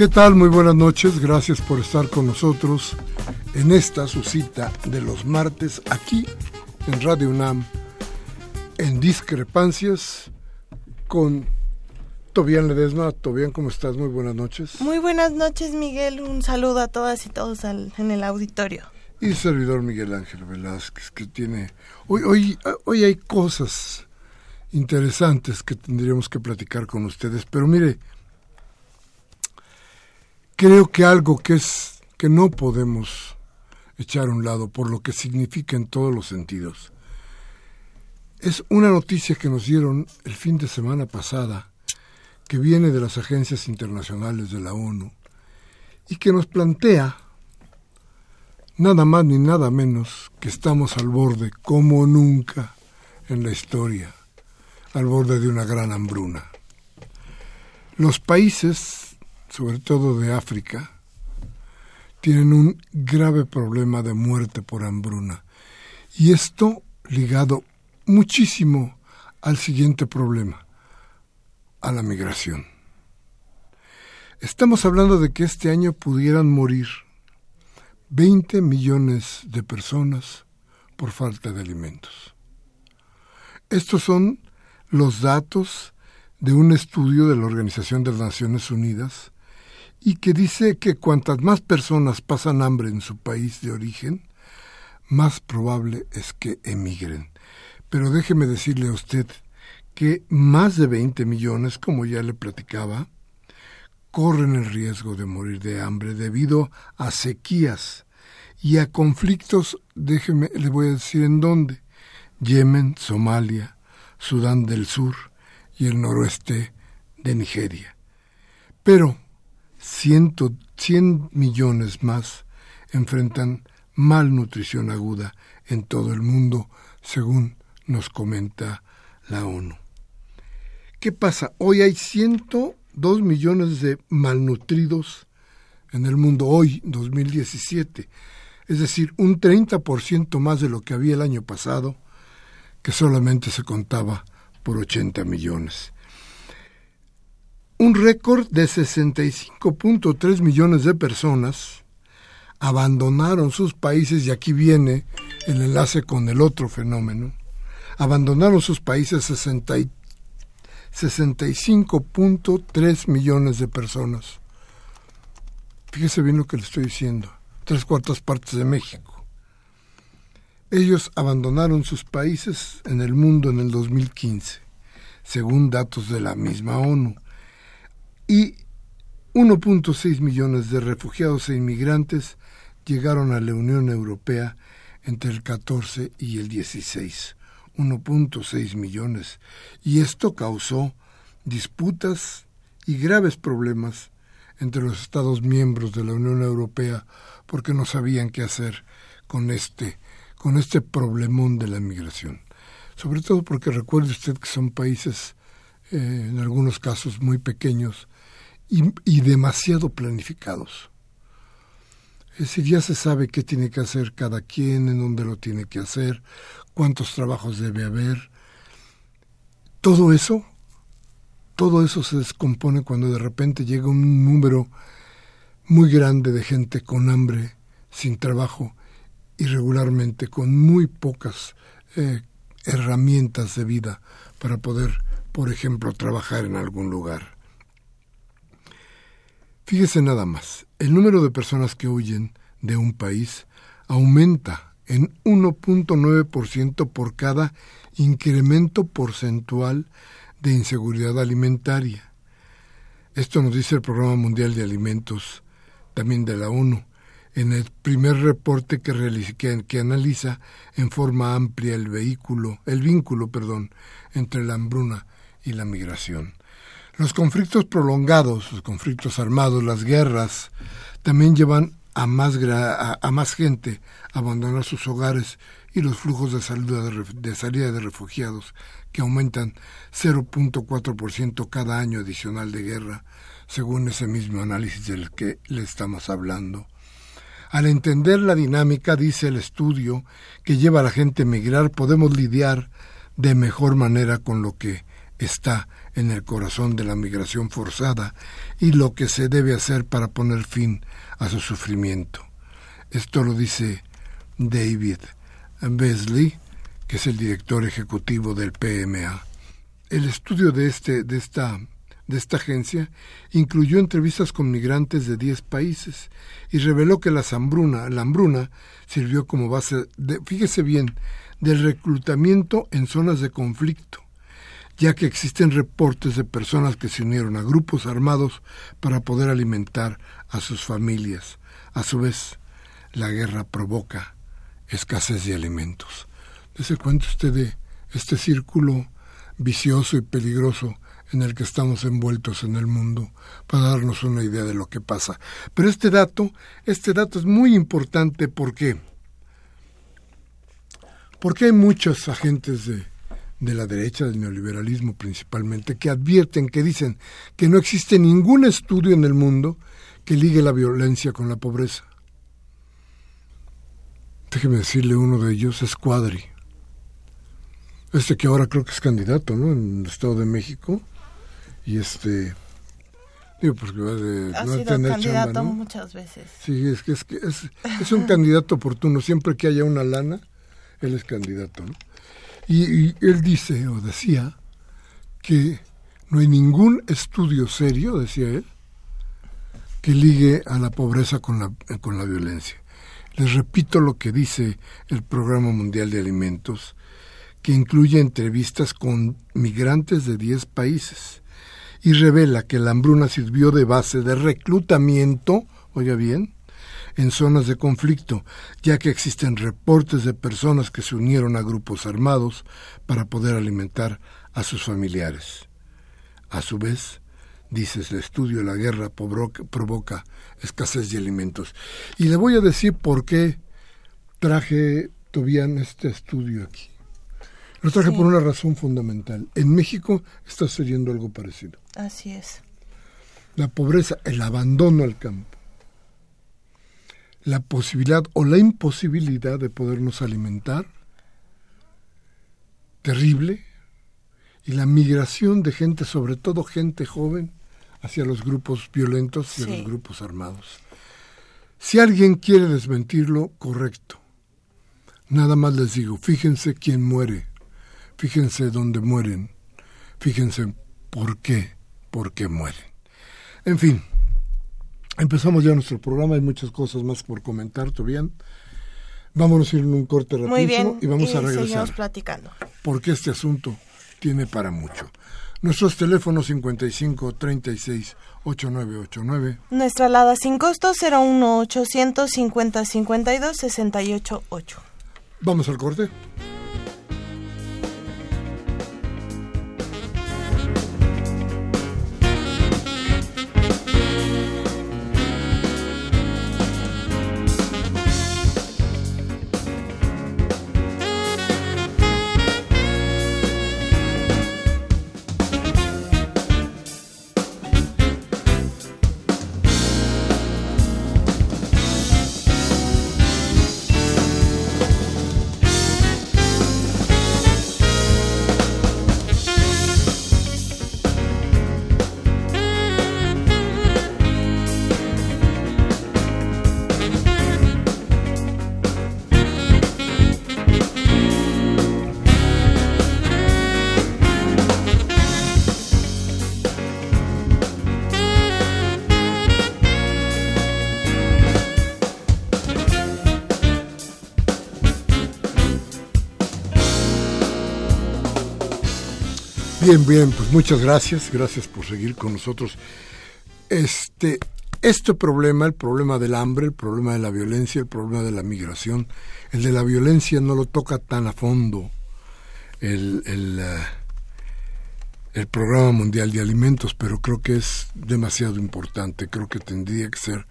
¿Qué tal? Muy buenas noches. Gracias por estar con nosotros en esta su cita de los martes aquí en Radio UNAM en Discrepancias con Tobián Ledesma. Tobián, ¿cómo estás? Muy buenas noches. Muy buenas noches, Miguel. Un saludo a todas y todos en el auditorio. Y servidor Miguel Ángel Velázquez, que tiene... Hoy, hoy, hoy hay cosas interesantes que tendríamos que platicar con ustedes, pero mire, creo que algo que es que no podemos echar a un lado por lo que significa en todos los sentidos. Es una noticia que nos dieron el fin de semana pasada, que viene de las agencias internacionales de la ONU, y que nos plantea nada más ni nada menos que estamos al borde, como nunca en la historia, al borde de una gran hambruna. Los países sobre todo de África, tienen un grave problema de muerte por hambruna. Y esto ligado muchísimo al siguiente problema, a la migración. Estamos hablando de que este año pudieran morir 20 millones de personas por falta de alimentos. Estos son los datos de un estudio de la Organización de las Naciones Unidas y que dice que cuantas más personas pasan hambre en su país de origen, más probable es que emigren. Pero déjeme decirle a usted que más de 20 millones, como ya le platicaba, corren el riesgo de morir de hambre debido a sequías y a conflictos, déjeme, le voy a decir en dónde, Yemen, Somalia, Sudán del Sur y el noroeste de Nigeria. Pero 100 millones más enfrentan malnutrición aguda en todo el mundo, según nos comenta la ONU. ¿Qué pasa? Hoy hay 102 millones de malnutridos en el mundo, hoy, 2017. Es decir, un 30% más de lo que había el año pasado, que solamente se contaba por 80 millones un récord de 65.3 millones de personas abandonaron sus países, y aquí viene el enlace con el otro fenómeno, abandonaron sus países 65.3 millones de personas. Fíjese bien lo que le estoy diciendo, tres cuartas partes de México. Ellos abandonaron sus países en el mundo en el 2015, según datos de la misma ONU y 1.6 millones de refugiados e inmigrantes llegaron a la Unión Europea entre el 14 y el 16. 1.6 millones. Y esto causó disputas y graves problemas entre los Estados miembros de la Unión Europea porque no sabían qué hacer con este, con este problemón de la migración. Sobre todo porque recuerde usted que son países, eh, en algunos casos muy pequeños, y, demasiado planificados. Es decir, ya se sabe qué tiene que hacer cada quien, en dónde lo tiene que hacer, cuántos trabajos debe haber. Todo eso, todo eso se descompone cuando de repente llega un número muy grande de gente con hambre, sin trabajo y regularmente con muy pocas eh, herramientas de vida para poder, por ejemplo, trabajar en algún lugar. Fíjese nada más, el número de personas que huyen de un país aumenta en 1.9% por cada incremento porcentual de inseguridad alimentaria. Esto nos dice el Programa Mundial de Alimentos, también de la ONU, en el primer reporte que, que, que, analiza en forma amplia el vehículo, el vínculo, perdón, entre la hambruna y la migración. Los conflictos prolongados, los conflictos armados, las guerras, también llevan a más, a, más gente a abandonar sus hogares y los flujos de, salida de, de salida de refugiados, que aumentan 0.4% cada año adicional de guerra, según ese mismo análisis del que le estamos hablando. Al entender la dinámica, dice el estudio, que lleva a la gente a emigrar, podemos lidiar de mejor manera con lo que está en el corazón de la migración forzada y lo que se debe hacer para poner fin a su sufrimiento. Esto lo dice David Beasley, que es el director ejecutivo del PMA. El estudio de, este, de esta de esta agencia incluyó entrevistas con migrantes de 10 países y reveló que la hambruna, la hambruna sirvió como base, de, fíjese bien, del reclutamiento en zonas de conflicto, ya que existen reportes de personas que se unieron a grupos armados para poder alimentar a sus familias. A su vez, la guerra provoca escasez de alimentos. Dese cuenta usted de este círculo vicioso y peligroso en el que estamos envueltos en el mundo para darnos una idea de lo que pasa. Pero este dato, este dato es muy importante porque porque hay muchos agentes de, de la derecha, del neoliberalismo principalmente, que advierten, que dicen que no existe ningún estudio en el mundo que ligue la violencia con la pobreza. Déjeme decirle, uno de ellos es Cuadri. Este que ahora creo que es candidato, ¿no? En el Estado de México y este digo porque de ha sido candidato muchas veces sí es que es que es, es un candidato oportuno siempre que haya una lana él es candidato ¿no? Y, él dice o decía que no hay ningún estudio serio decía él que ligue a la pobreza con la con la violencia. Les repito lo que dice el programa mundial de alimentos que incluye entrevistas con migrantes de 10 países y revela que la hambruna sirvió de base de reclutamiento, oiga bien, en zonas de conflicto, ya que existen reportes de personas que se unieron a grupos armados para poder alimentar a sus familiares. A su vez, dice el estudio, la guerra provoca escasez de alimentos. Y le voy a decir por qué traje, Tobian, este estudio aquí. Lo traje por una razón fundamental. En México está sucediendo algo parecido. Así es. La pobreza, el abandono al campo, la posibilidad o la imposibilidad de podernos alimentar, terrible, y la migración de gente, sobre todo gente joven, hacia los grupos violentos y a los grupos armados. Si alguien quiere desmentirlo, correcto. Nada más les digo, fíjense quién muere Fíjense dónde mueren. Fíjense por qué, por qué mueren. En fin, empezamos ya nuestro programa. Hay muchas cosas más por comentar, todavía. Vámonos a ir en un corte rapidísimo y vamos a regresar. platicando. Porque este asunto tiene para mucho. Nuestros teléfonos 55 36 8989. Nuestra alada sin costo 01 850 52 68 8. Vamos al corte. Bien, bien, pues muchas gracias, gracias por seguir con nosotros. Este, este problema, el problema del hambre, el problema de la violencia, el problema de la migración, el de la violencia no lo toca tan a fondo el, el, eh, el Programa Mundial de Alimentos, pero creo que es demasiado importante, creo que tendría que ser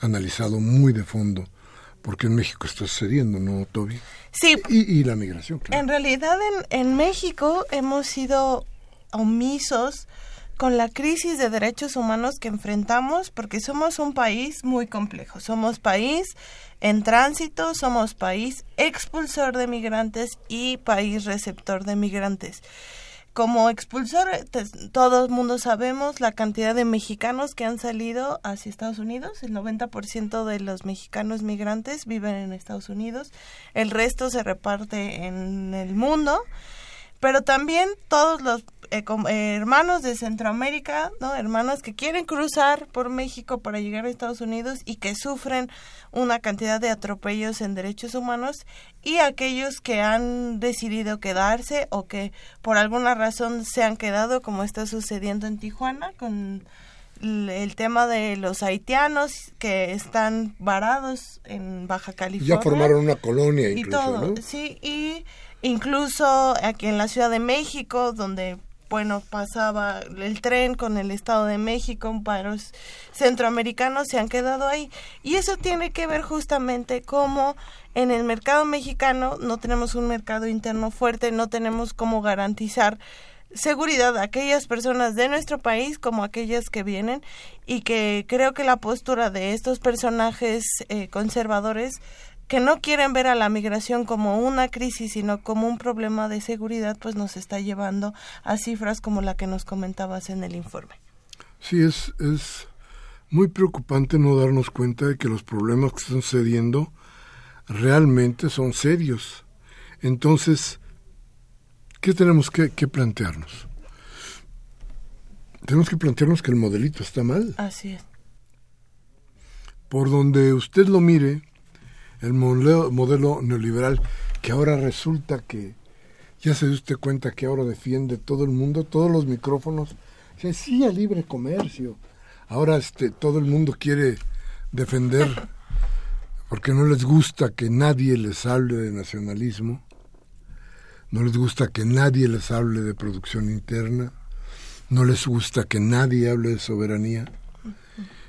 analizado muy de fondo, porque en México está sucediendo, ¿no, Toby? Sí. Y, y la migración, claro. En realidad en, en México hemos sido omisos con la crisis de derechos humanos que enfrentamos porque somos un país muy complejo. Somos país en tránsito, somos país expulsor de migrantes y país receptor de migrantes. Como expulsor, todo el mundo sabemos la cantidad de mexicanos que han salido hacia Estados Unidos. El 90% de los mexicanos migrantes viven en Estados Unidos. El resto se reparte en el mundo. Pero también todos los eh, eh, hermanos de Centroamérica, ¿no? Hermanas que quieren cruzar por México para llegar a Estados Unidos y que sufren una cantidad de atropellos en derechos humanos y aquellos que han decidido quedarse o que por alguna razón se han quedado como está sucediendo en Tijuana con el tema de los haitianos que están varados en Baja California. Ya formaron una colonia incluso, y todo, sí, y incluso aquí en la Ciudad de México donde bueno, pasaba el tren con el Estado de México, paros centroamericanos se han quedado ahí. Y eso tiene que ver justamente cómo en el mercado mexicano no tenemos un mercado interno fuerte, no tenemos cómo garantizar seguridad a aquellas personas de nuestro país como aquellas que vienen y que creo que la postura de estos personajes eh, conservadores que no quieren ver a la migración como una crisis, sino como un problema de seguridad, pues nos está llevando a cifras como la que nos comentabas en el informe. Sí, es, es muy preocupante no darnos cuenta de que los problemas que están sucediendo realmente son serios. Entonces, ¿qué tenemos que, que plantearnos? Tenemos que plantearnos que el modelito está mal. Así es. Por donde usted lo mire, el modelo, modelo neoliberal que ahora resulta que ya se dio usted cuenta que ahora defiende todo el mundo, todos los micrófonos, sí, sí libre comercio. Ahora este todo el mundo quiere defender porque no les gusta que nadie les hable de nacionalismo, no les gusta que nadie les hable de producción interna, no les gusta que nadie hable de soberanía.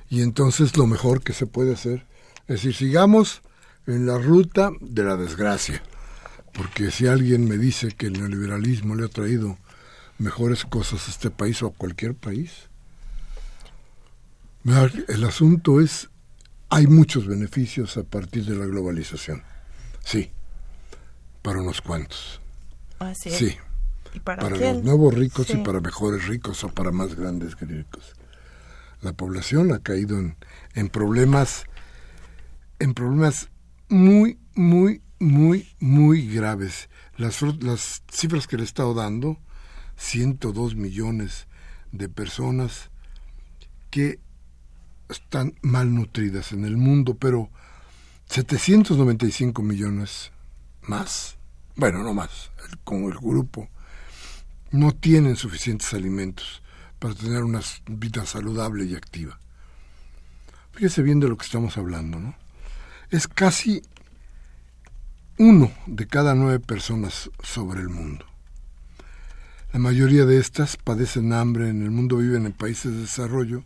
Y entonces lo mejor que se puede hacer es decir, sigamos en la ruta de la desgracia. Porque si alguien me dice que el neoliberalismo le ha traído mejores cosas a este país o a cualquier país, el asunto es, hay muchos beneficios a partir de la globalización. Sí, para unos cuantos. Así Sí. ¿Y para, los nuevos ricos Sí. y para mejores ricos o para más grandes ricos. La población ha caído en, en problemas, en problemas muy, muy, muy, muy graves. Las, las cifras que le he estado dando, 102 millones de personas que están malnutridas en el mundo, pero 795 millones más, bueno, no más, con el grupo, no tienen suficientes alimentos para tener una vida saludable y activa. Fíjese bien de lo que estamos hablando, ¿no? Es casi uno de cada nueve personas sobre el mundo. La mayoría de estas padecen hambre en el mundo, viven en países de desarrollo.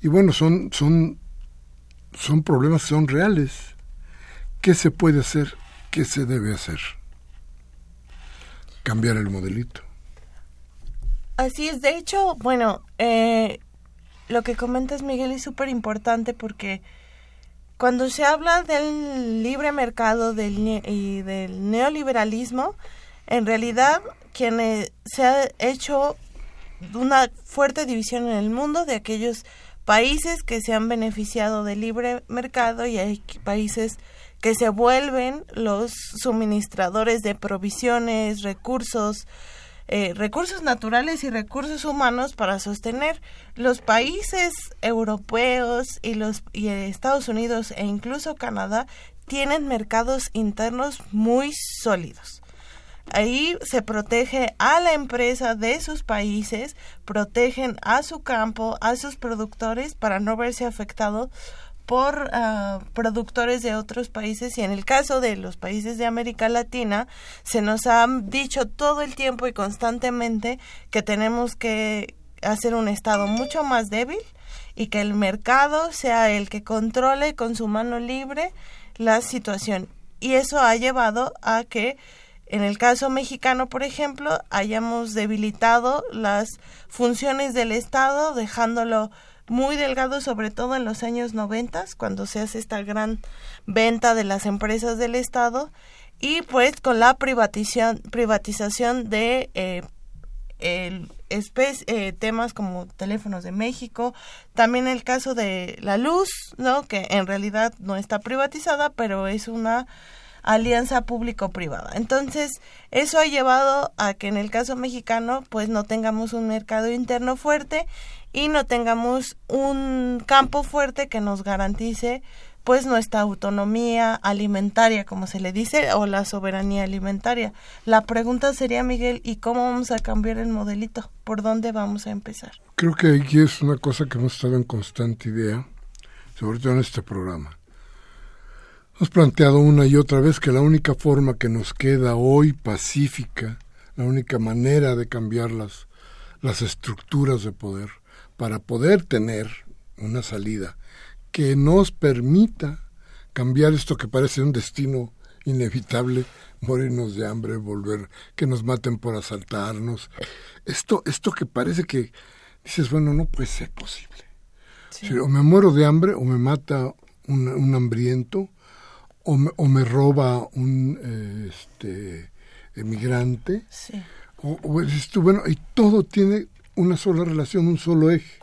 Y bueno, son, son, son problemas, son reales. ¿Qué se puede hacer? ¿Qué se debe hacer? Cambiar el modelito. Así es, de hecho, bueno, eh, lo que comentas Miguel es súper importante porque cuando se habla del libre mercado del y del neoliberalismo, en realidad quienes se ha hecho una fuerte división en el mundo de aquellos países que se han beneficiado del libre mercado y hay países que se vuelven los suministradores de provisiones, recursos, eh, recursos naturales y recursos humanos para sostener los países europeos y los y Estados Unidos e incluso Canadá tienen mercados internos muy sólidos. ahí se protege a la empresa de sus países, protegen a su campo, a sus productores para no verse afectados por ah, productores de otros países y en el caso de los países de América Latina se nos ha dicho todo el tiempo y constantemente que tenemos que hacer un estado mucho más débil y que el mercado sea el que controle con su mano libre la situación. Y eso ha llevado a que en el caso mexicano, por ejemplo, hayamos debilitado las funciones del Estado, dejándolo muy delgado, sobre todo en los años 90, cuando se hace esta gran venta de las empresas del Estado, y pues con la privatización, privatización de eh, eh, temas como teléfonos de México, también el caso de la luz, ¿no? que en realidad no está privatizada, pero es una alianza público-privada. Entonces, eso ha llevado a que en el caso mexicano, pues no tengamos un mercado interno fuerte y no tengamos un campo fuerte que nos garantice pues nuestra autonomía alimentaria, como se le dice, o la soberanía alimentaria. La pregunta sería, Miguel, ¿y cómo vamos a cambiar el modelito? ¿Por dónde vamos a empezar? Creo que aquí es una cosa que hemos estado en constante idea, sobre todo en este programa. Hemos planteado una y otra vez que la única forma que nos queda hoy pacífica, la única manera de cambiar las, las estructuras de poder, para poder tener una salida que nos permita cambiar esto que parece un destino inevitable, morirnos de hambre, volver, que nos maten por asaltarnos. Esto, esto que parece que dices, bueno, no puede ser posible. o me muero de hambre o me mata un, hambriento o me, o me, roba un este, emigrante. O, o bueno, y todo tiene una sola relación, un solo eje.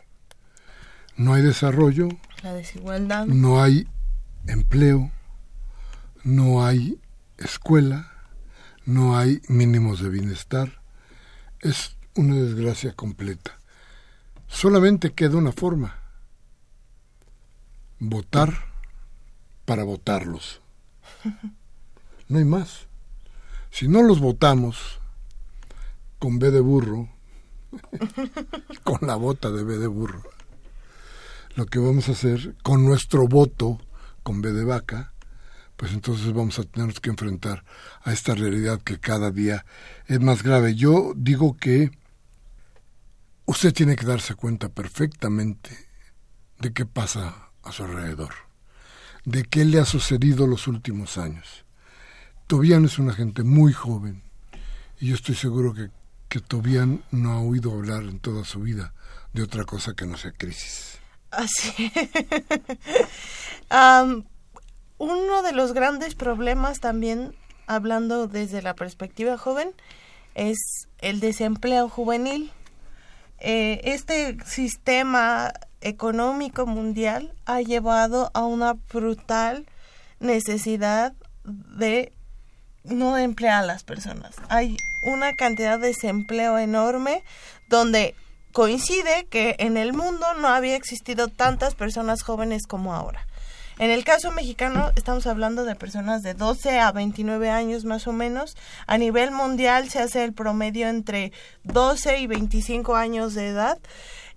No hay desarrollo, la desigualdad. No hay empleo, no hay escuela, no hay mínimos de bienestar. Es una desgracia completa. Solamente queda una forma. Votar para votarlos. No hay más. Si no los votamos con B de burro, con la bota de B de burro, lo que vamos a hacer con nuestro voto con B de vaca, pues entonces vamos a tener que enfrentar a esta realidad que cada día es más grave. Yo digo que usted tiene que darse cuenta perfectamente de qué pasa a su alrededor, de qué le ha sucedido los últimos años. Tobian es una gente muy joven y yo estoy seguro que, que Tobian no ha oído hablar en toda su vida de otra cosa que no sea crisis. Así. uno de los grandes problemas también, hablando desde la perspectiva joven, es el desempleo juvenil. Eh, este sistema económico mundial ha llevado a una brutal necesidad de no emplear a las personas. Hay una cantidad de desempleo enorme donde coincide que en el mundo no había existido tantas personas jóvenes como ahora. En el caso mexicano estamos hablando de personas de 12 a 29 años más o menos. A nivel mundial se hace el promedio entre 12 y 25 años de edad.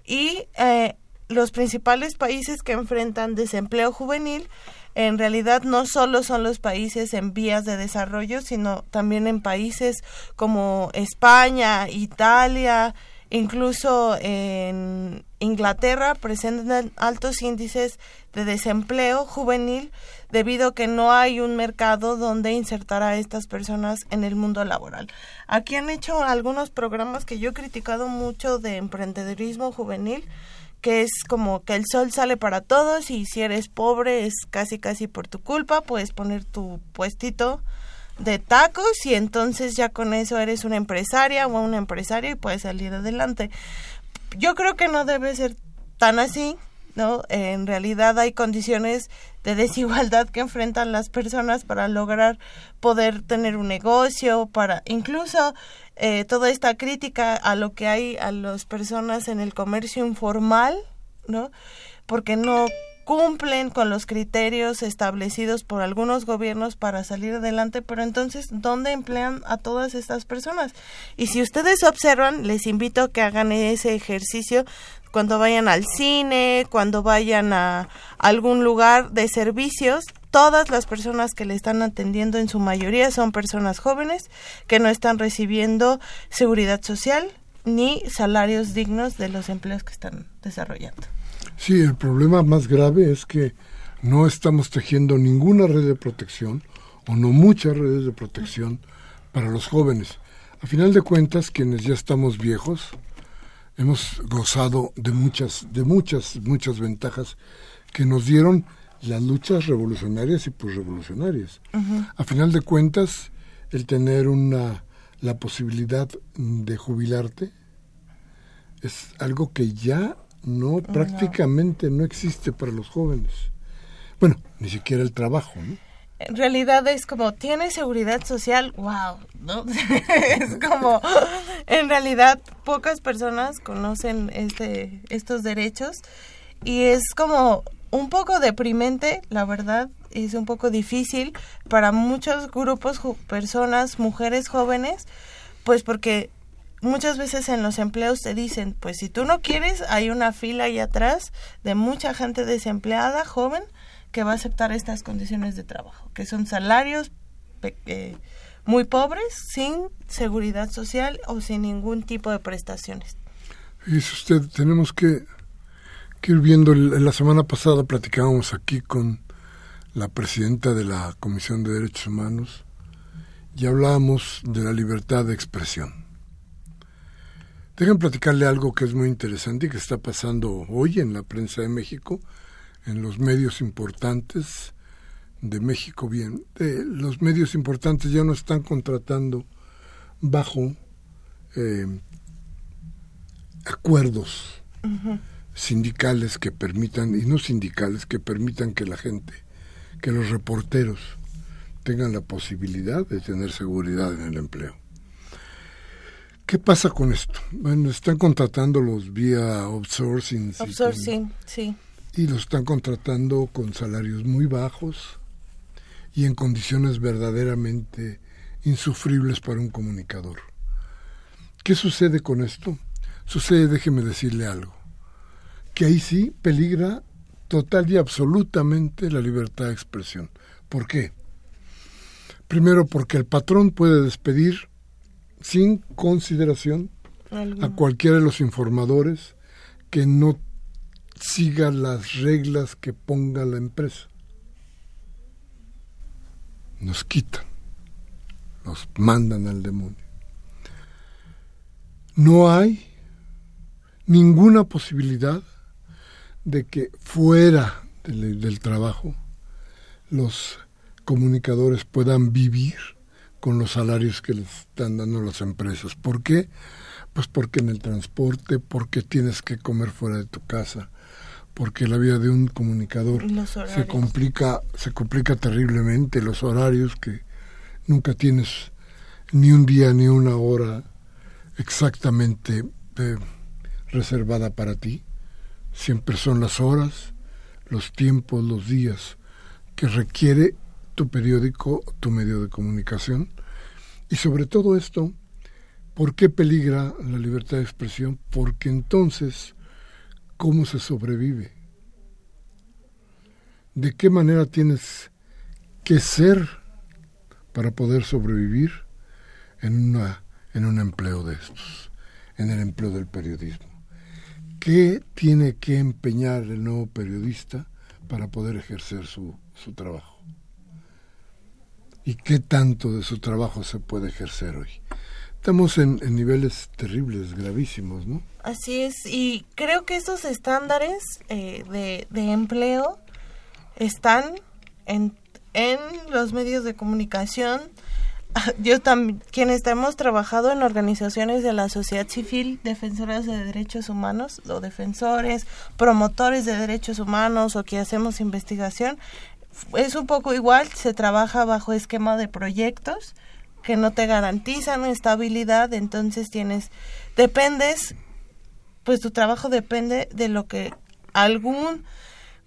Y eh, los principales países que enfrentan desempleo juvenil en realidad no solo son los países en vías de desarrollo, sino también en países como España, Italia, Incluso en Inglaterra presentan altos índices de desempleo juvenil debido a que no hay un mercado donde insertar a estas personas en el mundo laboral. Aquí han hecho algunos programas que yo he criticado mucho de emprendedurismo juvenil, que es como que el sol sale para todos y si eres pobre es casi casi por tu culpa, puedes poner tu puestito de tacos y entonces ya con eso eres una empresaria o un empresario y puedes salir adelante. Yo creo que no debe ser tan así, ¿no? En realidad hay condiciones de desigualdad que enfrentan las personas para lograr poder tener un negocio, para incluso eh, toda esta crítica a lo que hay a las personas en el comercio informal, ¿no? Porque no cumplen con los criterios establecidos por algunos gobiernos para salir adelante, pero entonces, ¿dónde emplean a todas estas personas? Y si ustedes observan, les invito a que hagan ese ejercicio cuando vayan al cine, cuando vayan a algún lugar de servicios, todas las personas que le están atendiendo en su mayoría son personas jóvenes que no están recibiendo seguridad social ni salarios dignos de los empleos que están desarrollando. Sí, el problema más grave es que no estamos tejiendo ninguna red de protección o no muchas redes de protección para los jóvenes. A final de cuentas, quienes ya estamos viejos, hemos gozado de muchas, de muchas, muchas ventajas que nos dieron las luchas revolucionarias y posrevolucionarias. A final de cuentas, el tener una la posibilidad de jubilarte es algo que ya no prácticamente no existe para los jóvenes. Bueno, ni siquiera el trabajo, ¿no? En realidad es como, ¿tiene seguridad social? ¡Wow! ¿no? es como, en realidad pocas personas conocen este, estos derechos y es como un poco deprimente, la verdad, es un poco difícil para muchos grupos, personas, mujeres jóvenes, pues porque muchas veces en los empleos te dicen, pues si tú no quieres, hay una fila ahí atrás de mucha gente desempleada, joven, que va a aceptar estas condiciones de trabajo, que son salarios eh, muy pobres, sin seguridad social o sin ningún tipo de prestaciones. Dice usted, tenemos que, que ir viendo, la semana pasada platicábamos aquí con la presidenta de la Comisión de Derechos Humanos y hablábamos de la libertad de expresión Dejen platicarle algo que es muy interesante y que está pasando hoy en la prensa de México, en los medios importantes de México. Bien, eh, los medios importantes ya no están contratando bajo eh, acuerdos sindicales que permitan, y no sindicales, que permitan que la gente, que los reporteros tengan la posibilidad de tener seguridad en el empleo. ¿Qué pasa con esto? Bueno, están contratándolos vía outsourcing. Outsourcing, sí. Y los están contratando con salarios muy bajos y en condiciones verdaderamente insufribles para un comunicador. ¿Qué sucede con esto? Sucede, déjeme decirle algo, que ahí sí peligra total y absolutamente la libertad de expresión. ¿Por qué? Primero porque el patrón puede despedir sin consideración a cualquiera de los informadores que no siga las reglas que ponga la empresa. Nos quitan, nos mandan al demonio. No hay ninguna posibilidad de que fuera del, del trabajo los comunicadores puedan vivir con los salarios que les están dando las empresas. ¿Por qué? Pues porque en el transporte, porque tienes que comer fuera de tu casa, porque la vida de un comunicador se complica, se complica terriblemente, los horarios que nunca tienes ni un día ni una hora exactamente eh, reservada para ti. Siempre son las horas, los tiempos, los días que requiere tu periódico, tu medio de comunicación. Y sobre todo esto, ¿por qué peligra la libertad de expresión? Porque entonces, ¿cómo se sobrevive? ¿De qué manera tienes que ser para poder sobrevivir en, una, en un empleo de estos, en el empleo del periodismo? ¿Qué tiene que empeñar el nuevo periodista para poder ejercer su, su trabajo? y qué tanto de su trabajo se puede ejercer hoy. Estamos en, niveles terribles, gravísimos, ¿no? Así es, y creo que estos estándares eh, de, de, empleo están en, en los medios de comunicación. Yo también, quienes hemos trabajado en organizaciones de la sociedad civil, defensoras de derechos humanos, o defensores, promotores de derechos humanos, o que hacemos investigación, es un poco igual, se trabaja bajo esquema de proyectos que no te garantizan estabilidad, entonces tienes, dependes, pues tu trabajo depende de lo que algún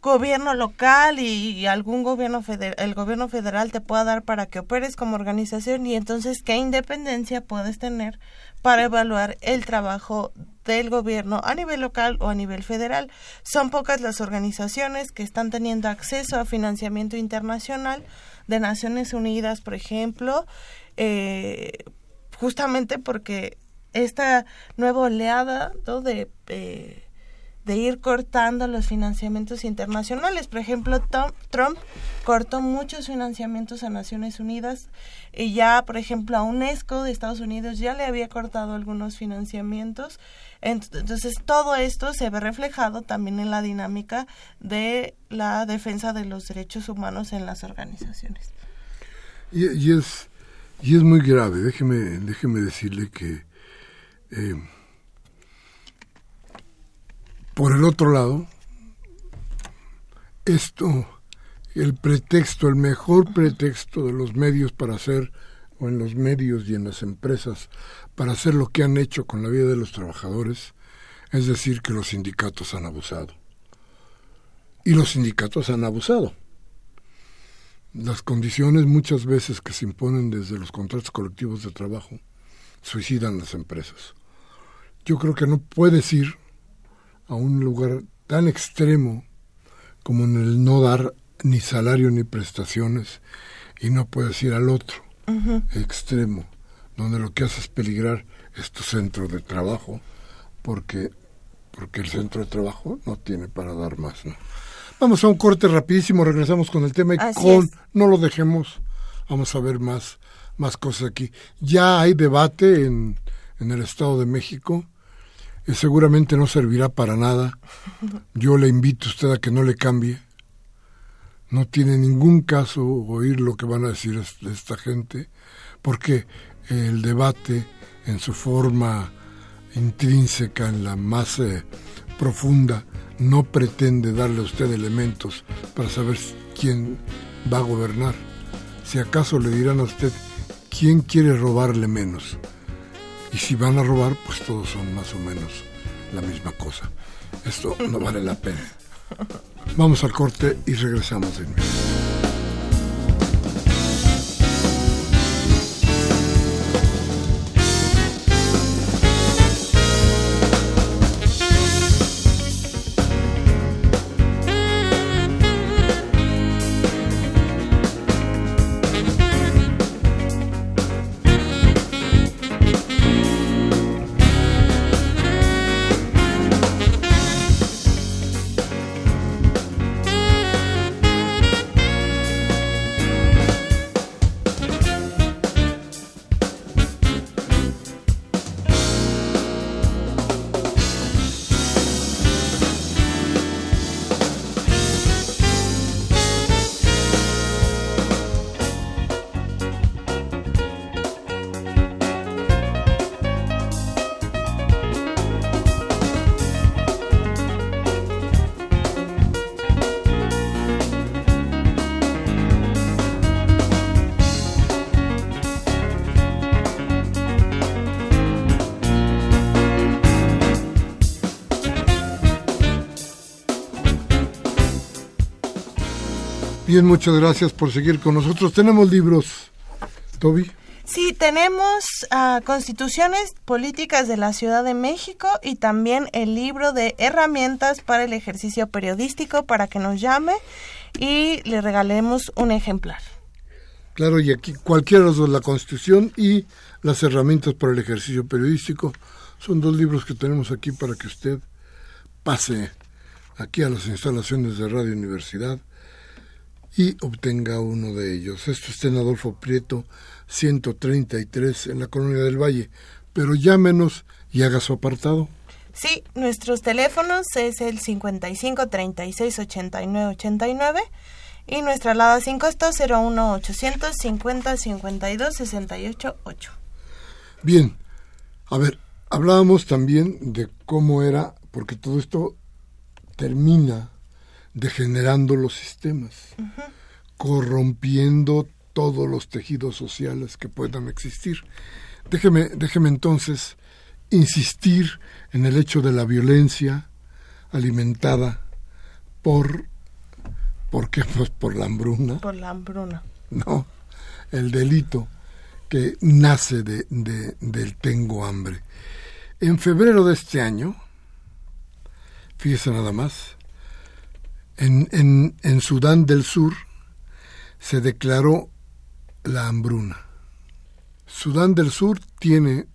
gobierno local y, algún gobierno federal, el gobierno federal te pueda dar para que operes como organización y entonces qué independencia puedes tener para evaluar el trabajo del gobierno a nivel local o a nivel federal. Son pocas las organizaciones que están teniendo acceso a financiamiento internacional de Naciones Unidas, por ejemplo, eh, justamente porque esta nueva oleada de eh, de ir cortando los financiamientos internacionales. Por ejemplo, Trump cortó muchos financiamientos a Naciones Unidas y ya, por ejemplo, a UNESCO de Estados Unidos ya le había cortado algunos financiamientos. Entonces, todo esto se ve reflejado también en la dinámica de la defensa de los derechos humanos en las organizaciones. Y, es, y es muy grave. Déjeme, déjeme decirle que... Eh, por el otro lado, esto, el pretexto, el mejor pretexto de los medios para hacer, o en los medios y en las empresas, para hacer lo que han hecho con la vida de los trabajadores, es decir, que los sindicatos han abusado. Y los sindicatos han abusado. Las condiciones muchas veces que se imponen desde los contratos colectivos de trabajo suicidan las empresas. Yo creo que no puedes ir a un lugar tan extremo como en el no dar ni salario ni prestaciones y no puedes ir al otro extremo, donde lo que haces es peligrar es tu centro de trabajo, porque, porque el centro de trabajo no tiene para dar más. ¿no? Vamos a un corte rapidísimo, regresamos con el tema y con, no lo dejemos, vamos a ver más, más cosas aquí. Ya hay debate en, en el Estado de México seguramente no servirá para nada. Yo le invito a usted a que no le cambie. No tiene ningún caso oír lo que van a decir esta gente, porque el debate en su forma intrínseca, en la más eh, profunda, no pretende darle a usted elementos para saber quién va a gobernar. Si acaso le dirán a usted quién quiere robarle menos y si van a robar, pues todos son más o menos la misma cosa. Esto no vale la pena. Vamos al corte y regresamos nuevo. Bien, muchas gracias por seguir con nosotros. Tenemos libros, Toby. Sí, tenemos uh, Constituciones Políticas de la Ciudad de México y también el libro de herramientas para el ejercicio periodístico para que nos llame y le regalemos un ejemplar. Claro, y aquí cualquiera de los la Constitución y las herramientas para el ejercicio periodístico son dos libros que tenemos aquí para que usted pase aquí a las instalaciones de Radio Universidad y obtenga uno de ellos. Esto está en Adolfo Prieto 133 en la Colonia del Valle, pero llámenos y haga su apartado. Sí, nuestros teléfonos es el 55 36 89 89 y nuestra alada sin costo 01 800 50 52 68 8. Bien, a ver, hablábamos también de cómo era, porque todo esto termina degenerando los sistemas, corrompiendo todos los tejidos sociales que puedan existir. Déjeme, déjeme entonces insistir en el hecho de la violencia alimentada por ¿Por qué? Pues por la hambruna. Por la hambruna. No, el delito que nace de, del tengo hambre. En febrero de este año, fíjese nada más, en, en, Sudán del Sur se declaró la hambruna. Sudán del Sur tiene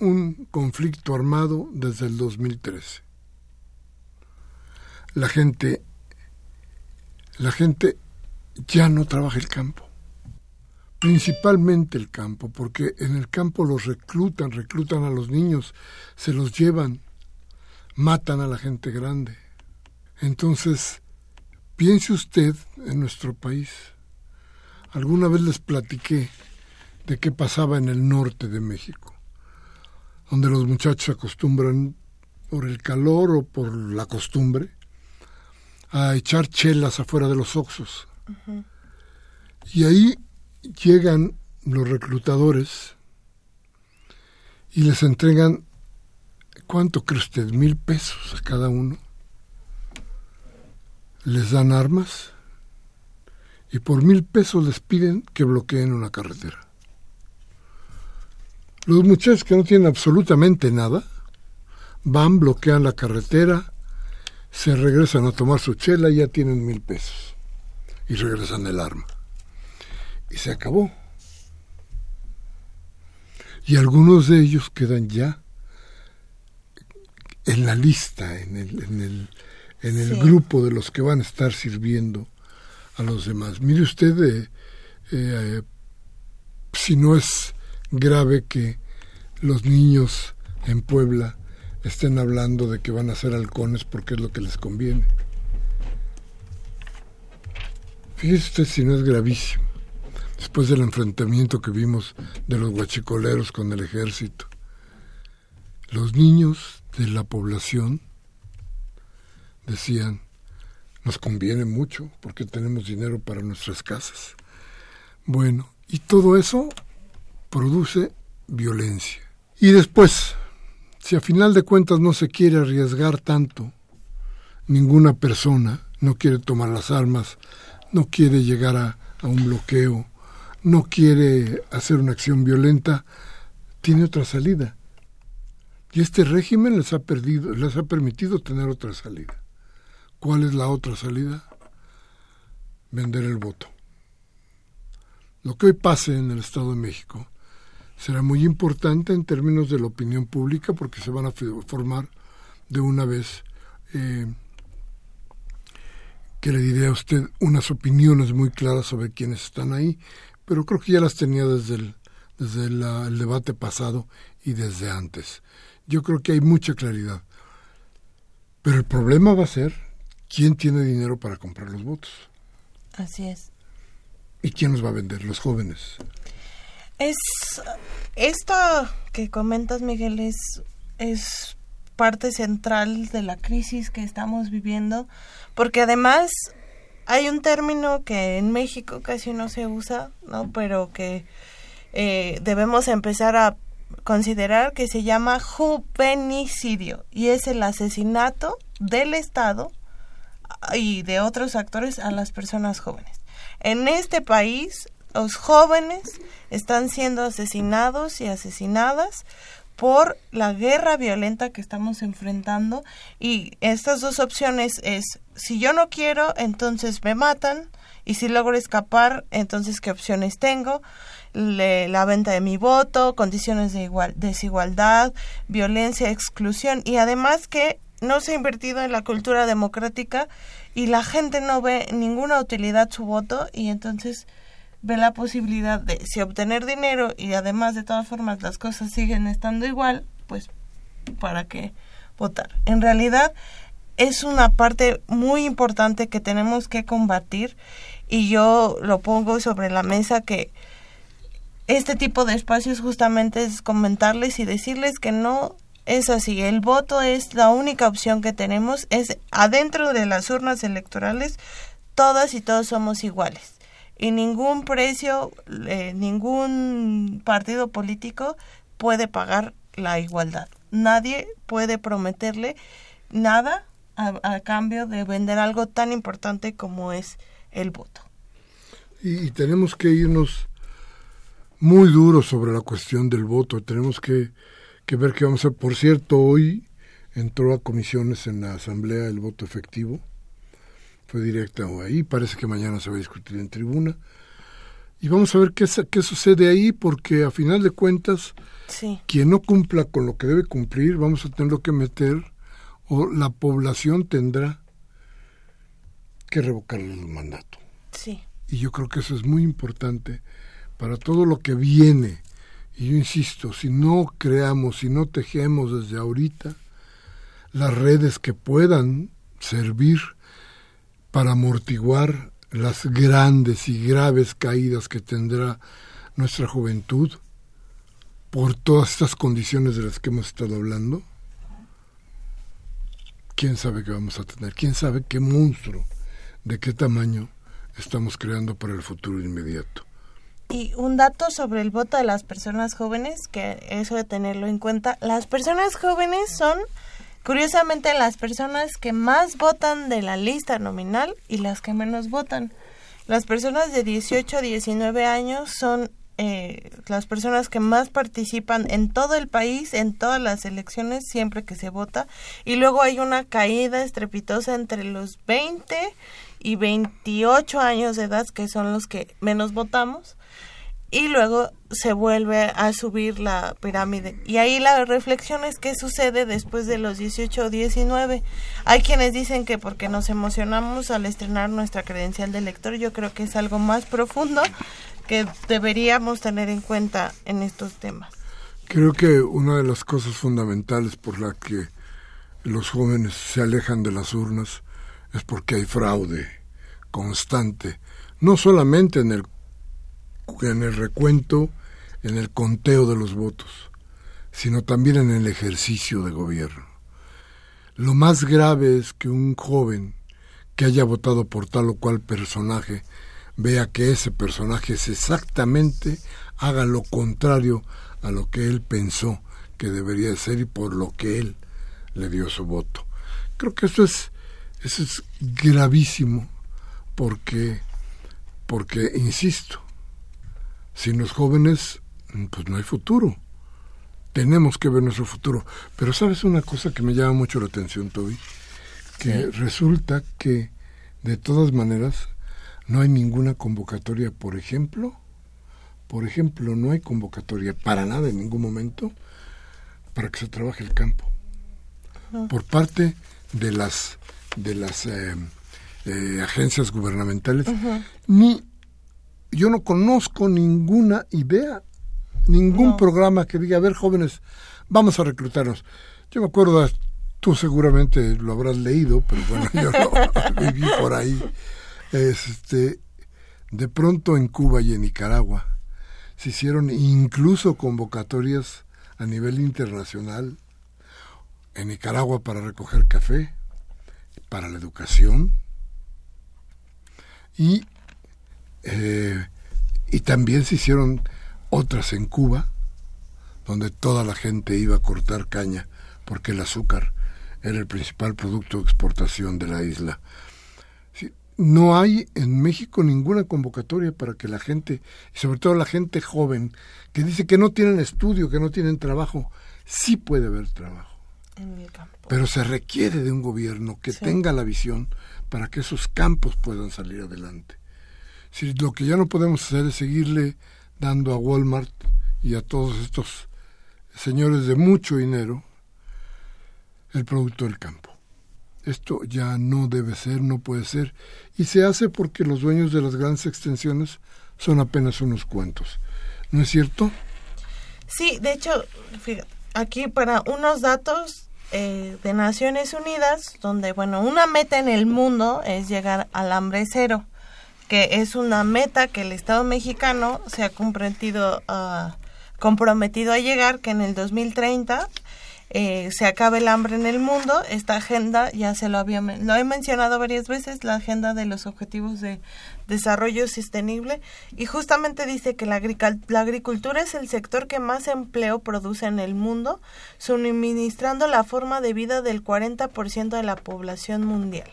un conflicto armado desde el 2013. La gente la gente ya no trabaja el campo. Principalmente el campo, porque en el campo los reclutan, reclutan a los niños, se los llevan, matan a la gente grande. Entonces, piense usted en nuestro país. Alguna vez les platiqué de qué pasaba en el norte de México, donde los muchachos acostumbran por el calor o por la costumbre a echar chelas afuera de los oxos. Y ahí llegan los reclutadores y les entregan, ¿cuánto cree usted? Mil pesos a cada uno. Les dan armas y por mil pesos les piden que bloqueen una carretera. Los muchachos que no tienen absolutamente nada van, bloquean la carretera, se regresan a tomar su chela y ya tienen mil pesos. Y regresan el arma. Y se acabó. Y algunos de ellos quedan ya en la lista, en el, en el, en el grupo de los que van a estar sirviendo a los demás. Mire usted, eh, eh, si no es grave que los niños en Puebla estén hablando de que van a ser halcones porque es lo que les conviene. Fíjese usted si no es gravísimo, después del enfrentamiento que vimos de los guachicoleros con el ejército. Los niños de la población decían, nos conviene mucho porque tenemos dinero para nuestras casas. Bueno, y todo eso produce violencia. Y después, si a final de cuentas no se quiere arriesgar tanto, ninguna persona no quiere tomar las armas, no quiere llegar a, un bloqueo, no quiere hacer una acción violenta, tiene otra salida. Y este régimen les ha, perdido, les ha permitido tener otra salida. ¿Cuál es la otra salida? Vender el voto. Lo que hoy pase en el Estado de México será muy importante en términos de la opinión pública porque se van a formar de una vez, eh, que le diré a usted, unas opiniones muy claras sobre quiénes están ahí, pero creo que ya las tenía desde el, desde el debate pasado y desde antes. Yo creo que hay mucha claridad. Pero el problema va a ser quién tiene dinero para comprar los votos. Así es. ¿Y quién los va a vender? Los jóvenes. Es esto que comentas, Miguel, es, es parte central de la crisis que estamos viviendo, porque además hay un término que en México casi no se usa, ¿no? Pero que eh, debemos empezar a considerar que se llama juvenicidio y es el asesinato del Estado y de otros actores a las personas jóvenes. En este país los jóvenes están siendo asesinados y asesinadas por la guerra violenta que estamos enfrentando y estas dos opciones es si yo no quiero entonces me matan y si logro escapar entonces qué opciones tengo la venta de mi voto condiciones de igual desigualdad violencia exclusión y además que no se ha invertido en la cultura democrática y la gente no ve ninguna utilidad su voto y entonces ve la posibilidad de si obtener dinero y además de todas formas las cosas siguen estando igual, pues para qué votar. En realidad es una parte muy importante que tenemos que combatir y yo lo pongo sobre la mesa que este tipo de espacios justamente es comentarles y decirles que no es así. El voto es la única opción que tenemos. Es adentro de las urnas electorales, todas y todos somos iguales y ningún precio, eh, ningún partido político puede pagar la igualdad. Nadie puede prometerle nada a, cambio de vender algo tan importante como es el voto. Y, tenemos que irnos muy duros sobre la cuestión del voto. Tenemos que, que ver qué vamos a. Por cierto, hoy entró a comisiones en la Asamblea el voto efectivo. Fue directa ahí. Parece que mañana se va a discutir en tribuna. Y vamos a ver qué, qué sucede ahí, porque a final de cuentas, quien no cumpla con lo que debe cumplir, vamos a tenerlo que meter, o la población tendrá que revocarle el mandato. Sí. Y yo creo que eso es muy importante para todo lo que viene. Y yo insisto, si no creamos, si no tejemos desde ahorita las redes que puedan servir para amortiguar las grandes y graves caídas que tendrá nuestra juventud por todas estas condiciones de las que hemos estado hablando, quién sabe qué vamos a tener, quién sabe qué monstruo, de qué tamaño estamos creando para el futuro inmediato. Y un dato sobre el voto de las personas jóvenes, que eso de tenerlo en cuenta, las personas jóvenes son Curiosamente, las personas que más votan de la lista nominal y las que menos votan. Las personas de 18 a 19 años son eh, las personas que más participan en todo el país, en todas las elecciones, siempre que se vota. Y luego hay una caída estrepitosa entre los 20 y 28 años de edad, que son los que menos votamos y luego se vuelve a subir la pirámide. Y ahí la reflexión es qué sucede después de los 18 o 19. Hay quienes dicen que porque nos emocionamos al estrenar nuestra credencial de lector, yo creo que es algo más profundo que deberíamos tener en cuenta en estos temas. Creo que una de las cosas fundamentales por la que los jóvenes se alejan de las urnas es porque hay fraude constante, no solamente en el en el recuento, en el conteo de los votos, sino también en el ejercicio de gobierno. Lo más grave es que un joven que haya votado por tal o cual personaje vea que ese personaje es exactamente haga lo contrario a lo que él pensó que debería ser y por lo que él le dio su voto. Creo que eso es eso es gravísimo porque porque insisto, sin los jóvenes, pues no hay futuro. Tenemos que ver nuestro futuro. Pero sabes una cosa que me llama mucho la atención, Toby, que resulta que de todas maneras no hay ninguna convocatoria, por ejemplo, por ejemplo, no hay convocatoria para nada en ningún momento para que se trabaje el campo. Por parte de las de las eh, eh, agencias gubernamentales, ni yo no conozco ninguna idea, ningún programa que diga, a ver, jóvenes, vamos a reclutarnos. Yo me acuerdo, tú seguramente lo habrás leído, pero bueno, yo lo viví por ahí. Este, de pronto en Cuba y en Nicaragua se hicieron incluso convocatorias a nivel internacional en Nicaragua para recoger café, para la educación, y eh, y también se hicieron otras en Cuba, donde toda la gente iba a cortar caña, porque el azúcar era el principal producto de exportación de la isla. No hay en México ninguna convocatoria para que la gente, y sobre todo la gente joven, que dice que no tienen estudio, que no tienen trabajo, sí puede haber trabajo. Pero se requiere de un gobierno que tenga la visión para que esos campos puedan salir adelante. Lo que ya no podemos hacer es seguirle dando a Walmart y a todos estos señores de mucho dinero el producto del campo. Esto ya no debe ser, no puede ser, y se hace porque los dueños de las grandes extensiones son apenas unos cuantos. ¿No es cierto? Sí, de hecho, aquí para unos datos eh, de Naciones Unidas, donde, bueno, una meta en el mundo es llegar al hambre cero que es una meta que el Estado mexicano se ha comprometido, a, comprometido a llegar, que en el 2030 eh, se acabe el hambre en el mundo. Esta agenda, ya se lo había lo he mencionado varias veces, la agenda de los objetivos de desarrollo sostenible, y justamente dice que la, la agricultura es el sector que más empleo produce en el mundo, suministrando la forma de vida del 40% de la población mundial.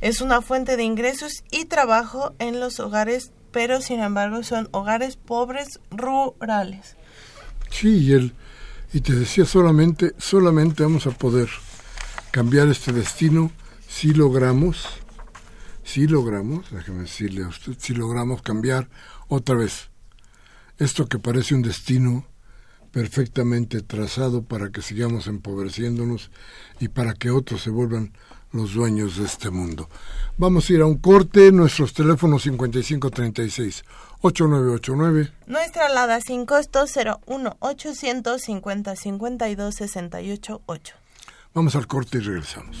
Es una fuente de ingresos y trabajo en los hogares, pero sin embargo son hogares pobres rurales. Sí, y el y te decía solamente, solamente vamos a poder cambiar este destino si logramos, si logramos, déjeme decirle a usted, si logramos cambiar otra vez esto que parece un destino perfectamente trazado para que sigamos empobreciéndonos y para que otros se vuelvan los dueños de este mundo. Vamos a ir a un corte, nuestros teléfonos 5536 8989. Nuestra alada sin costo 01 850 52 68 8. Vamos al corte y regresamos.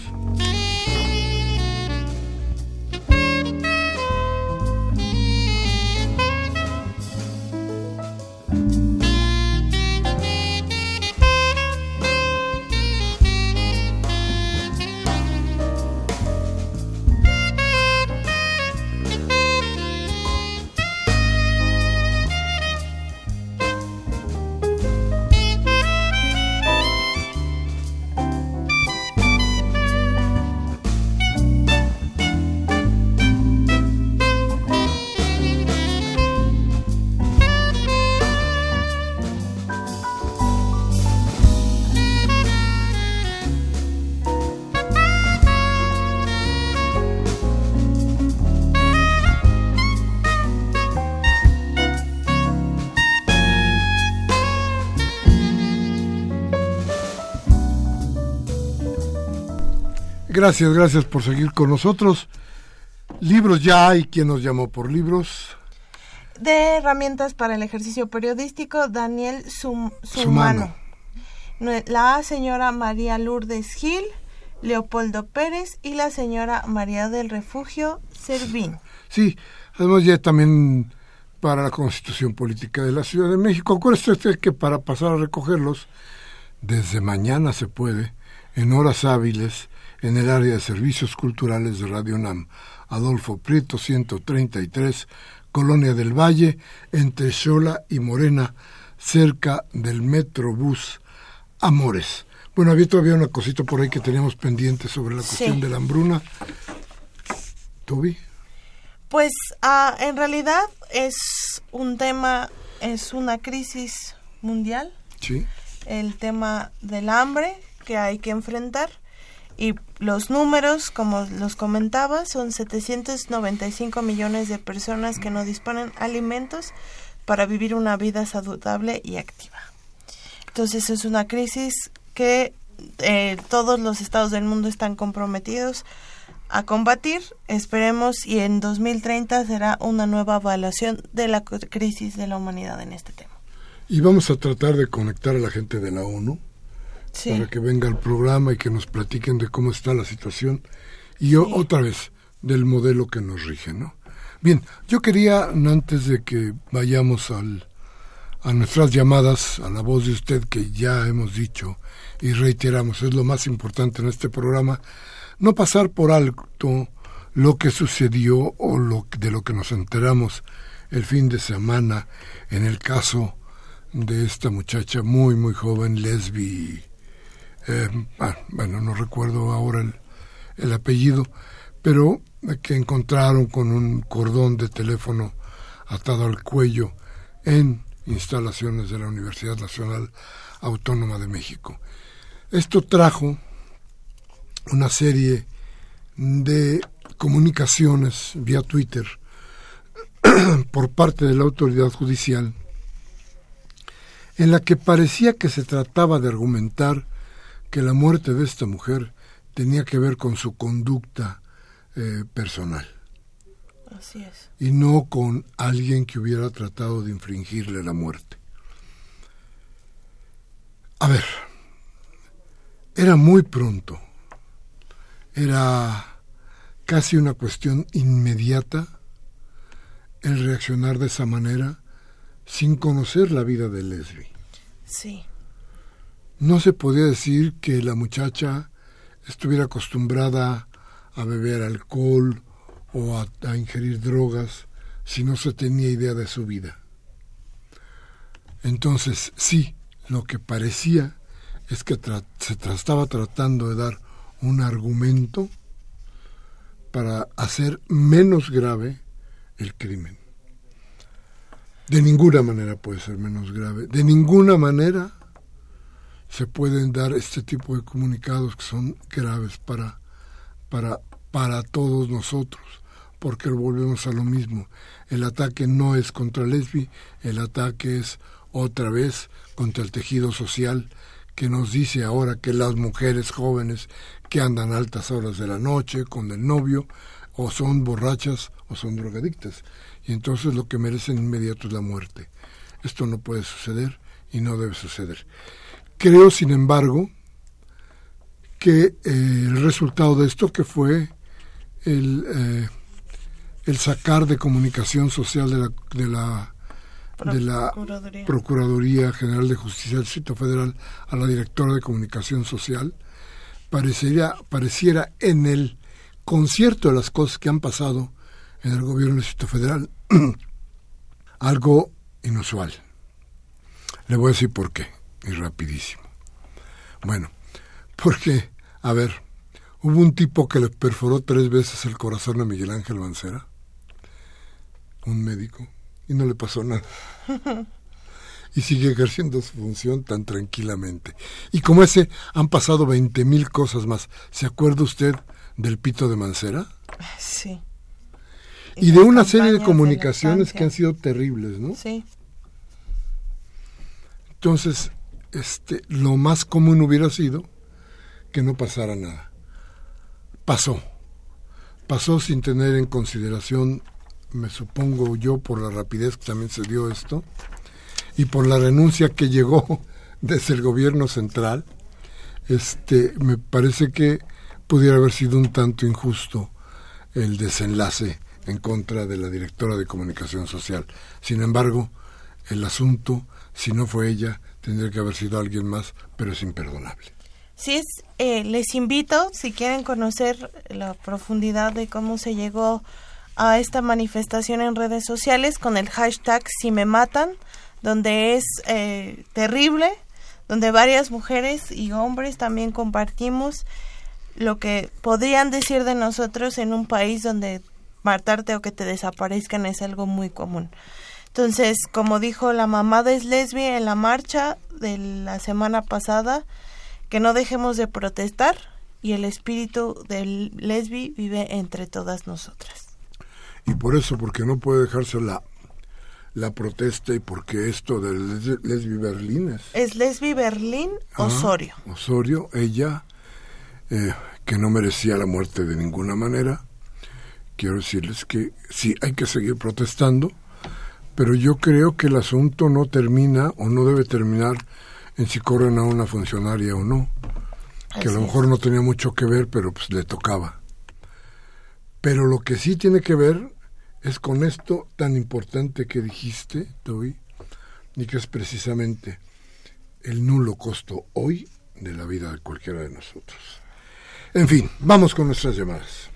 Gracias, gracias por seguir con nosotros. Libros ya hay quien nos llamó por libros. De herramientas para el ejercicio periodístico, Daniel Sumano. La señora María Lourdes Gil, Leopoldo Pérez y la señora María del Refugio Servín. Sí, además ya también para la Constitución Política de la Ciudad de México. Acuérdese usted que para pasar a recogerlos, desde mañana se puede, en horas hábiles, en el área de servicios culturales de Radio NAM, Adolfo Prieto 133, Colonia del Valle, entre Xola y Morena, cerca del Metrobús Amores. Bueno, había todavía una cosita por ahí que teníamos pendiente sobre la cuestión de la hambruna. ¿Toby? Pues ah, en realidad es un tema, es una crisis mundial. Sí. El tema del hambre que hay que enfrentar y los números, como los comentaba, son 795 millones de personas que no disponen alimentos para vivir una vida saludable y activa. Entonces es una crisis que eh, todos los estados del mundo están comprometidos a combatir. Esperemos y en 2030 será una nueva evaluación de la crisis de la humanidad en este tema. Y vamos a tratar de conectar a la gente de la ONU para que venga al programa y que nos platiquen de cómo está la situación. Y otra vez del modelo que nos rige, ¿no? Bien, yo quería, antes de que vayamos al, a nuestras llamadas, a la voz de usted que ya hemos dicho y reiteramos, es lo más importante en este programa, no pasar por alto lo que sucedió o lo, de lo que nos enteramos el fin de semana en el caso de esta muchacha muy, muy joven, Lesbi eh, ah, bueno, no recuerdo ahora el, apellido, pero que encontraron con un cordón de teléfono atado al cuello en instalaciones de la Universidad Nacional Autónoma de México. Esto trajo una serie de comunicaciones vía Twitter por parte de la autoridad judicial en la que parecía que se trataba de argumentar que la muerte de esta mujer tenía que ver con su conducta eh, personal. Así es. Y no con alguien que hubiera tratado de infringirle la muerte. A ver, era muy pronto, era casi una cuestión inmediata el reaccionar de esa manera sin conocer la vida de Leslie. Sí. No se podía decir que la muchacha estuviera acostumbrada a beber alcohol o a, ingerir drogas si no se tenía idea de su vida. Entonces, sí, lo que parecía es que se estaba tratando de dar un argumento para hacer menos grave el crimen. De ninguna manera puede ser menos grave. De ninguna manera se pueden dar este tipo de comunicados que son graves para, para, para todos nosotros, porque volvemos a lo mismo. El ataque no es contra Lesbi, el ataque es otra vez contra el tejido social que nos dice ahora que las mujeres jóvenes que andan altas horas de la noche con el novio o son borrachas o son drogadictas y entonces lo que merecen inmediato es la muerte. Esto no puede suceder y no debe suceder. Creo, sin embargo, que eh, el resultado de esto, que fue el, eh, el sacar de comunicación social de la, de la, de la Procuraduría General de Justicia del Distrito Federal a la directora de comunicación social, parecería, pareciera en el concierto de las cosas que han pasado en el gobierno del Distrito Federal algo inusual. Le voy a decir por qué y rapidísimo. Bueno, porque, a ver, hubo un tipo que le perforó tres veces el corazón a Miguel Ángel Mancera, un médico, y no le pasó nada. y sigue ejerciendo su función tan tranquilamente. Y como ese, han pasado veinte mil cosas más. ¿Se acuerda usted del pito de Mancera? Sí. Y, de una serie de comunicaciones que han sido terribles, ¿no? Sí. Entonces, este, lo más común hubiera sido que no pasara nada. Pasó. Pasó sin tener en consideración, me supongo yo, por la rapidez que también se dio esto, y por la renuncia que llegó desde el gobierno central, este, me parece que pudiera haber sido un tanto injusto el desenlace en contra de la directora de comunicación social. Sin embargo, el asunto, si no fue ella, tendría que haber sido alguien más, pero es imperdonable. Sí, es, eh, les invito, si quieren conocer la profundidad de cómo se llegó a esta manifestación en redes sociales con el hashtag Si me matan, donde es eh, terrible, donde varias mujeres y hombres también compartimos lo que podrían decir de nosotros en un país donde matarte o que te desaparezcan es algo muy común. Entonces, como dijo la mamá de Lesbi en la marcha de la semana pasada, que no dejemos de protestar y el espíritu del Lesbi vive entre todas nosotras. Y por eso, porque no puede dejarse la, la protesta y porque esto de Lesbi Berlín es... Es Lesbi Berlín Osorio. Osorio, ella, eh, que no merecía la muerte de ninguna manera. Quiero decirles que sí, hay que seguir protestando pero yo creo que el asunto no termina o no debe terminar en si corren a una funcionaria o no, que a lo mejor no tenía mucho que ver, pero pues le tocaba. Pero lo que sí tiene que ver es con esto tan importante que dijiste, Toby, y que es precisamente el nulo costo hoy de la vida de cualquiera de nosotros. En fin, vamos con nuestras llamadas.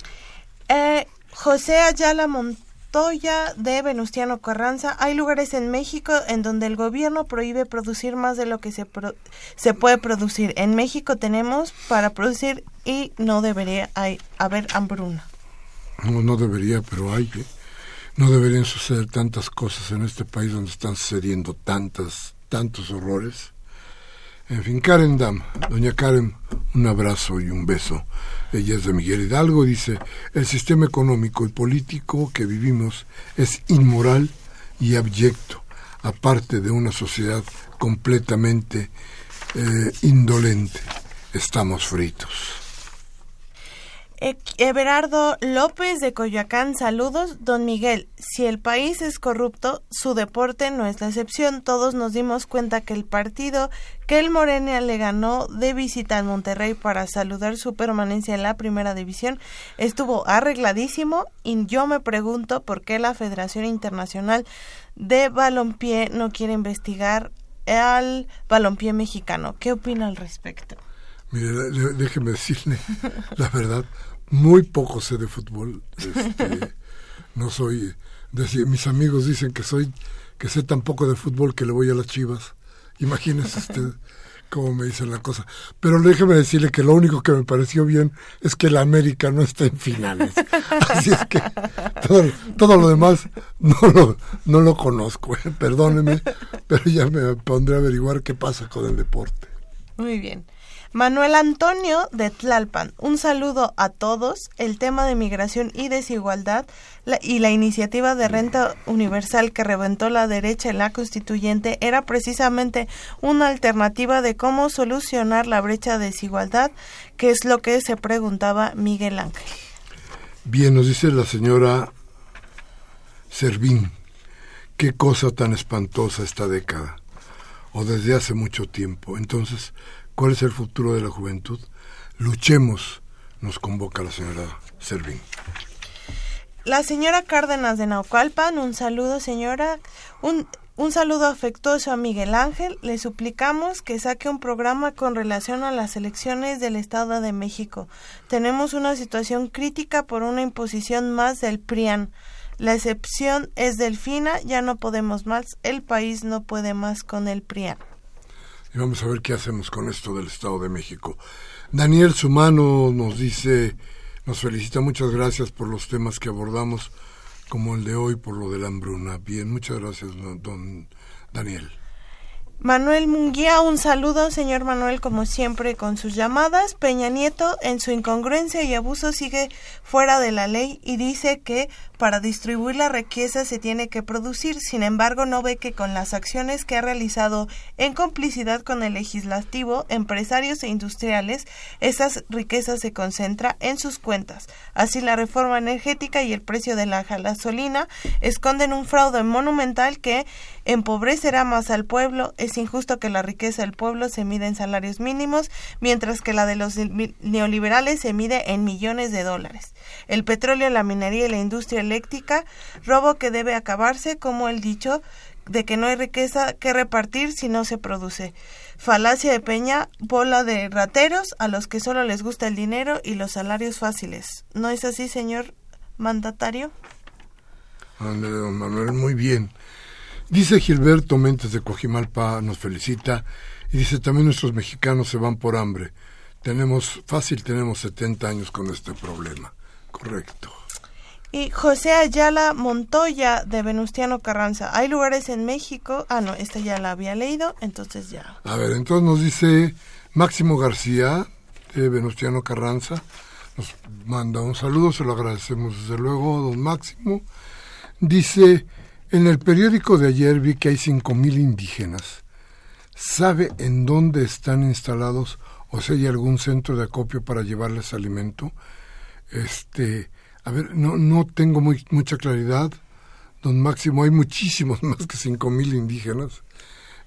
Eh, José Ayala Montoya De Venustiano Carranza. Hay lugares en México en donde el gobierno prohíbe producir más de lo que se, se puede producir. En México tenemos para producir y no debería haber hambruna. No, no debería, pero hay. No deberían suceder tantas cosas en este país donde están sucediendo tantas, tantos horrores. En fin, Karen Dam, doña Karen, un abrazo y un beso. Ella es de Miguel Hidalgo, dice, el sistema económico y político que vivimos es inmoral y abyecto, aparte de una sociedad completamente eh, indolente. Estamos fritos. Everardo López de Coyoacán, saludos. Don Miguel, si el país es corrupto, su deporte no es la excepción. Todos nos dimos cuenta que el partido que el Morena le ganó de visita en Monterrey para saludar su permanencia en la primera división estuvo arregladísimo y yo me pregunto por qué la Federación Internacional de Balompié no quiere investigar al balompié mexicano. ¿Qué opina al respecto? Mire, déjeme decirle la verdad, muy poco sé de fútbol. Este, no soy, mis amigos dicen que soy, que sé tan poco de fútbol que le voy a las chivas. Imagínese usted cómo me dicen la cosa. Pero déjeme decirle que lo único que me pareció bien es que la América no está en finales. Así es que todo, lo demás no lo, no lo conozco. ¿eh? Perdóneme, pero ya me pondré a averiguar qué pasa con el deporte. Muy bien. Manuel Antonio de Tlalpan, un saludo a todos. El tema de migración y desigualdad y la iniciativa de renta universal que reventó la derecha en la constituyente era precisamente una alternativa de cómo solucionar la brecha de desigualdad, que es lo que se preguntaba Miguel Ángel. Bien, nos dice la señora Servín, qué cosa tan espantosa esta década, o desde hace mucho tiempo. Entonces, ¿Cuál es el futuro de la juventud? Luchemos, nos convoca la señora Servín. La señora Cárdenas de Naucalpan, un saludo señora, un, un saludo afectuoso a Miguel Ángel. Le suplicamos que saque un programa con relación a las elecciones del Estado de México. Tenemos una situación crítica por una imposición más del PRIAN. La excepción es Delfina, ya no podemos más, el país no puede más con el PRIAN y vamos a ver qué hacemos con esto del Estado de México. Daniel Sumano nos dice, nos felicita, muchas gracias por los temas que abordamos, como el de hoy por lo de la hambruna. Bien, muchas gracias, don Daniel. Manuel Munguía, un saludo, señor Manuel, como siempre, con sus llamadas. Peña Nieto, en su incongruencia y abuso, sigue fuera de la ley y dice que para distribuir la riqueza se tiene que producir. Sin embargo, no ve que con las acciones que ha realizado en complicidad con el legislativo, empresarios e industriales, esas riquezas se concentra en sus cuentas. Así, la reforma energética y el precio de la gasolina esconden un fraude monumental que empobrecerá más al pueblo. Es injusto que la riqueza del pueblo se mide en salarios mínimos, mientras que la de los neoliberales se mide en millones de dólares. El petróleo, la minería y la industria robo que debe acabarse, como el dicho de que no hay riqueza que repartir si no se produce. Falacia de Peña, bola de rateros a los que solo les gusta el dinero y los salarios fáciles. ¿No es así, señor mandatario? Manuel, muy bien. Dice Gilberto Méndez de Cojimalpa, nos felicita, y dice también nuestros mexicanos se van por hambre. Tenemos, fácil, tenemos 70 años con este problema. Correcto. Y José Ayala Montoya de Venustiano Carranza. Hay lugares en México. Ah, no, esta ya la había leído, entonces ya. A ver, entonces nos dice Máximo García de Venustiano Carranza. Nos manda un saludo, se lo agradecemos desde luego, don Máximo. Dice, en el periódico de ayer vi que hay cinco mil indígenas. ¿Sabe en dónde están instalados o si hay algún centro de acopio para llevarles alimento? Este, a ver, no, no tengo muy, mucha claridad, don Máximo, hay muchísimos, más que cinco mil indígenas,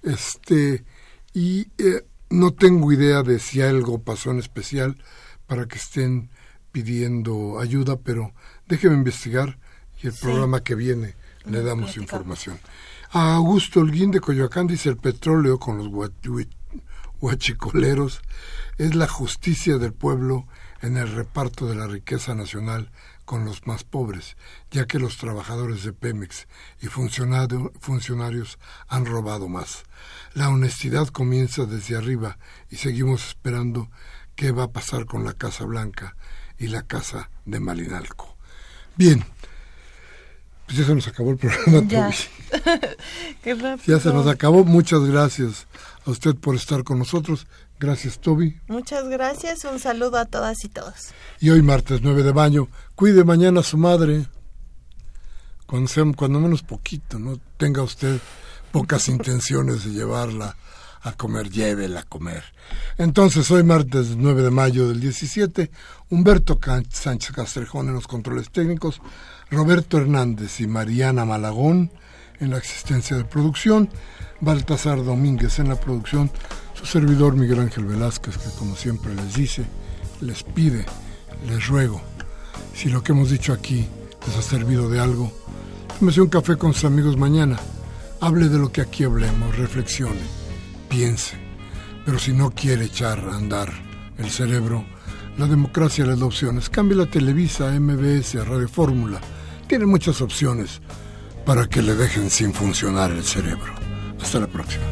este, y eh, no tengo idea de si algo pasó en especial para que estén pidiendo ayuda, pero déjeme investigar y el programa que viene le damos información. A Augusto Holguín de Coyoacán dice el petróleo con los huachicoleros es la justicia del pueblo en el reparto de la riqueza nacional con los más pobres, ya que los trabajadores de Pemex y funcionarios han robado más. La honestidad comienza desde arriba y seguimos esperando qué va a pasar con la Casa Blanca y la Casa de Malinalco. Bien, pues ya se nos acabó el programa. Ya. ya se nos acabó. Muchas gracias a usted por estar con nosotros. Gracias, Toby. Muchas gracias. Un saludo a todas y todos. Y hoy, martes 9 de mayo, cuide mañana a su madre. Cuando, sea, cuando menos poquito, no tenga usted pocas intenciones de llevarla a comer, llévela a comer. Entonces, hoy martes 9 de mayo del 17, Humberto Sánchez Castrejón en los controles técnicos, Roberto Hernández y Mariana Malagón en la asistencia de producción, Baltasar Domínguez en la producción, su servidor Miguel Ángel Velázquez, que como siempre les dice, les pide, les ruego, si lo que hemos dicho aquí les ha servido de algo, tómese un café con sus amigos mañana, hable de lo que aquí hablemos, reflexione piense. Pero si no quiere echar a andar el cerebro, la democracia le da opciones. Cambie la Televisa, MBS, Radio Fórmula. Tiene muchas opciones para que le dejen sin funcionar el cerebro. Hasta la próxima.